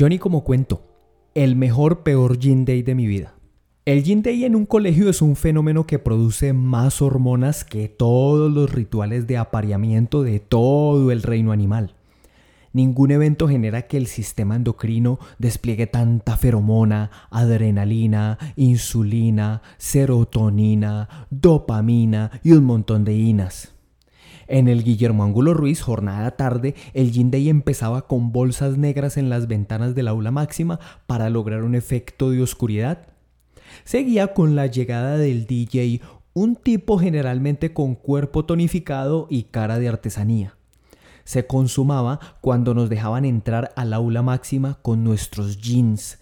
Johnny como cuento, el mejor peor gin day de mi vida. El gin day en un colegio es un fenómeno que produce más hormonas que todos los rituales de apareamiento de todo el reino animal. Ningún evento genera que el sistema endocrino despliegue tanta feromona, adrenalina, insulina, serotonina, dopamina y un montón de inas. En el Guillermo Angulo Ruiz, jornada tarde, el Gin Day empezaba con bolsas negras en las ventanas del aula máxima para lograr un efecto de oscuridad. Seguía con la llegada del DJ, un tipo generalmente con cuerpo tonificado y cara de artesanía. Se consumaba cuando nos dejaban entrar al aula máxima con nuestros jeans,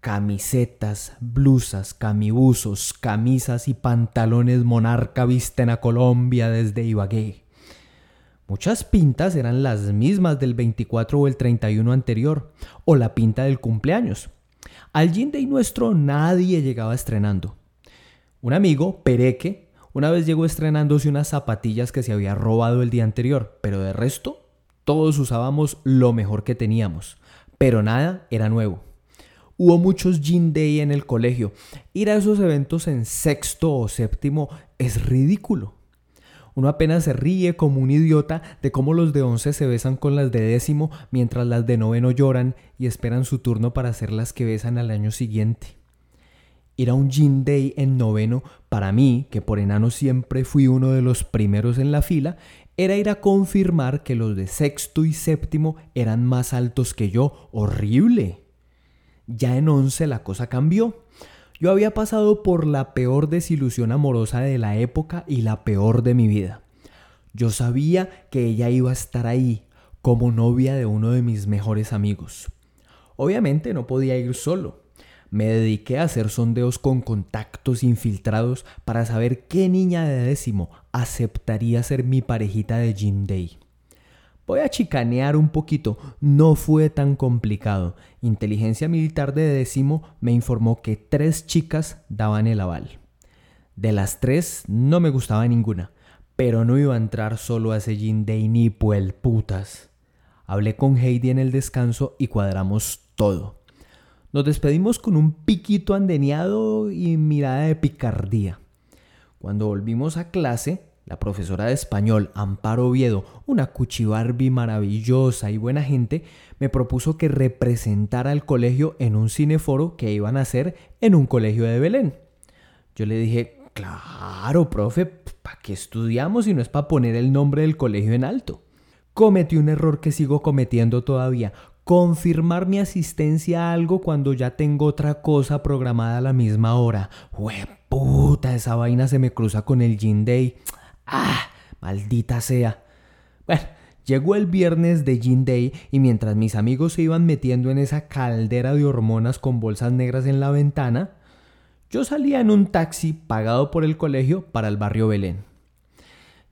camisetas, blusas, camibuzos, camisas y pantalones monarca visten a Colombia desde Ibagué. Muchas pintas eran las mismas del 24 o el 31 anterior, o la pinta del cumpleaños. Al Day nuestro nadie llegaba estrenando. Un amigo, Pereque, una vez llegó estrenándose unas zapatillas que se había robado el día anterior, pero de resto todos usábamos lo mejor que teníamos, pero nada era nuevo. Hubo muchos Gin Day en el colegio. Ir a esos eventos en sexto o séptimo es ridículo. Uno apenas se ríe como un idiota de cómo los de once se besan con las de décimo mientras las de noveno lloran y esperan su turno para ser las que besan al año siguiente. Ir a un gin day en noveno, para mí, que por enano siempre fui uno de los primeros en la fila, era ir a confirmar que los de sexto y séptimo eran más altos que yo. ¡Horrible! Ya en once la cosa cambió. Yo había pasado por la peor desilusión amorosa de la época y la peor de mi vida. Yo sabía que ella iba a estar ahí, como novia de uno de mis mejores amigos. Obviamente no podía ir solo. Me dediqué a hacer sondeos con contactos infiltrados para saber qué niña de décimo aceptaría ser mi parejita de Jim Day. Voy a chicanear un poquito, no fue tan complicado. Inteligencia Militar de décimo me informó que tres chicas daban el aval. De las tres no me gustaba ninguna, pero no iba a entrar solo a ese gin de ni el putas. Hablé con Heidi en el descanso y cuadramos todo. Nos despedimos con un piquito andeniado y mirada de picardía. Cuando volvimos a clase, la profesora de español, Amparo Oviedo, una cuchibarbi maravillosa y buena gente, me propuso que representara al colegio en un cineforo que iban a hacer en un colegio de Belén. Yo le dije, claro, profe, ¿para qué estudiamos si no es para poner el nombre del colegio en alto? Cometí un error que sigo cometiendo todavía, confirmar mi asistencia a algo cuando ya tengo otra cosa programada a la misma hora. puta, esa vaina se me cruza con el Gin Day. ¡Ah! Maldita sea. Bueno, llegó el viernes de Gin Day y mientras mis amigos se iban metiendo en esa caldera de hormonas con bolsas negras en la ventana, yo salía en un taxi pagado por el colegio para el barrio Belén.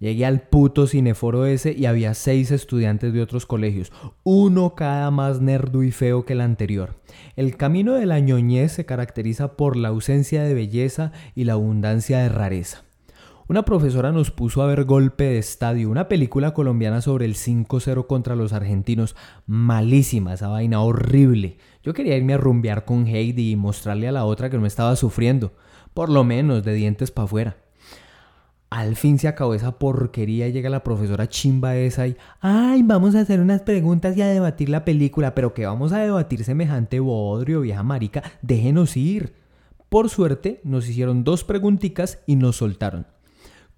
Llegué al puto cineforo ese y había seis estudiantes de otros colegios, uno cada más nerdo y feo que el anterior. El camino de la ñoñez se caracteriza por la ausencia de belleza y la abundancia de rareza. Una profesora nos puso a ver Golpe de Estadio, una película colombiana sobre el 5-0 contra los argentinos. Malísima esa vaina, horrible. Yo quería irme a rumbear con Heidi y mostrarle a la otra que no estaba sufriendo, por lo menos de dientes para afuera. Al fin se acabó esa porquería y llega la profesora chimba esa y, ay, vamos a hacer unas preguntas y a debatir la película, pero que vamos a debatir semejante bodrio, vieja marica, déjenos ir. Por suerte, nos hicieron dos preguntitas y nos soltaron.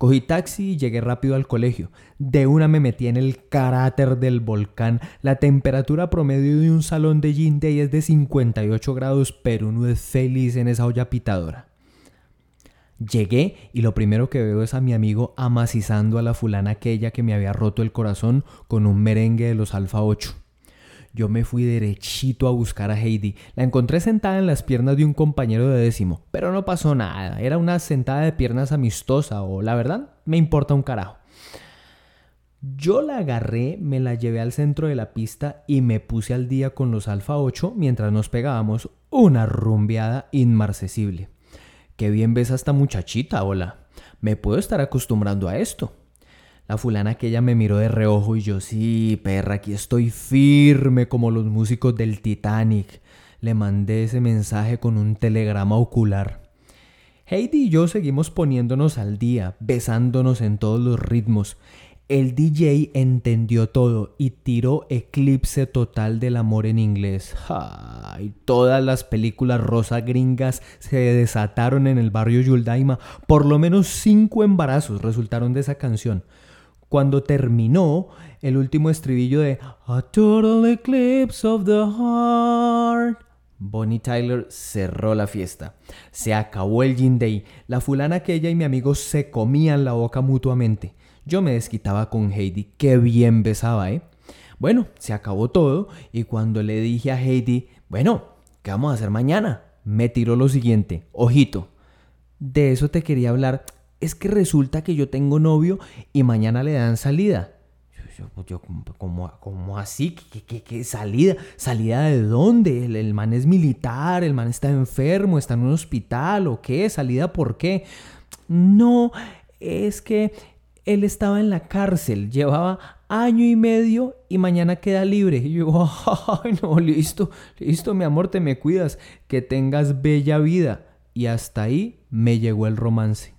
Cogí taxi y llegué rápido al colegio. De una me metí en el cráter del volcán. La temperatura promedio de un salón de gin day es de 58 grados, pero uno es feliz en esa olla pitadora. Llegué y lo primero que veo es a mi amigo amacizando a la fulana aquella que me había roto el corazón con un merengue de los Alfa 8. Yo me fui derechito a buscar a Heidi. La encontré sentada en las piernas de un compañero de décimo, pero no pasó nada. Era una sentada de piernas amistosa o la verdad me importa un carajo. Yo la agarré, me la llevé al centro de la pista y me puse al día con los Alfa 8 mientras nos pegábamos una rumbeada inmarcesible. Qué bien ves a esta muchachita, hola. Me puedo estar acostumbrando a esto. La fulana aquella me miró de reojo y yo, sí, perra, aquí estoy firme como los músicos del Titanic. Le mandé ese mensaje con un telegrama ocular. Heidi y yo seguimos poniéndonos al día, besándonos en todos los ritmos. El DJ entendió todo y tiró Eclipse Total del Amor en inglés. Ay, todas las películas rosa gringas se desataron en el barrio Yuldaima. Por lo menos cinco embarazos resultaron de esa canción. Cuando terminó el último estribillo de A Total Eclipse of the Heart, Bonnie Tyler cerró la fiesta. Se acabó el Gin Day. La fulana aquella y mi amigo se comían la boca mutuamente. Yo me desquitaba con Heidi, qué bien besaba, ¿eh? Bueno, se acabó todo y cuando le dije a Heidi, bueno, ¿qué vamos a hacer mañana? Me tiró lo siguiente, ojito. De eso te quería hablar. Es que resulta que yo tengo novio y mañana le dan salida. Yo, yo ¿cómo, así? ¿Qué, qué, salida? ¿Salida de dónde? ¿El, ¿El, man es militar? ¿El man está enfermo? ¿Está en un hospital? ¿O qué? ¿Salida por qué? No, es que él estaba en la cárcel, llevaba año y medio y mañana queda libre. Y yo ay, no, listo, listo, mi amor, te me cuidas, que tengas bella vida. Y hasta ahí me llegó el romance.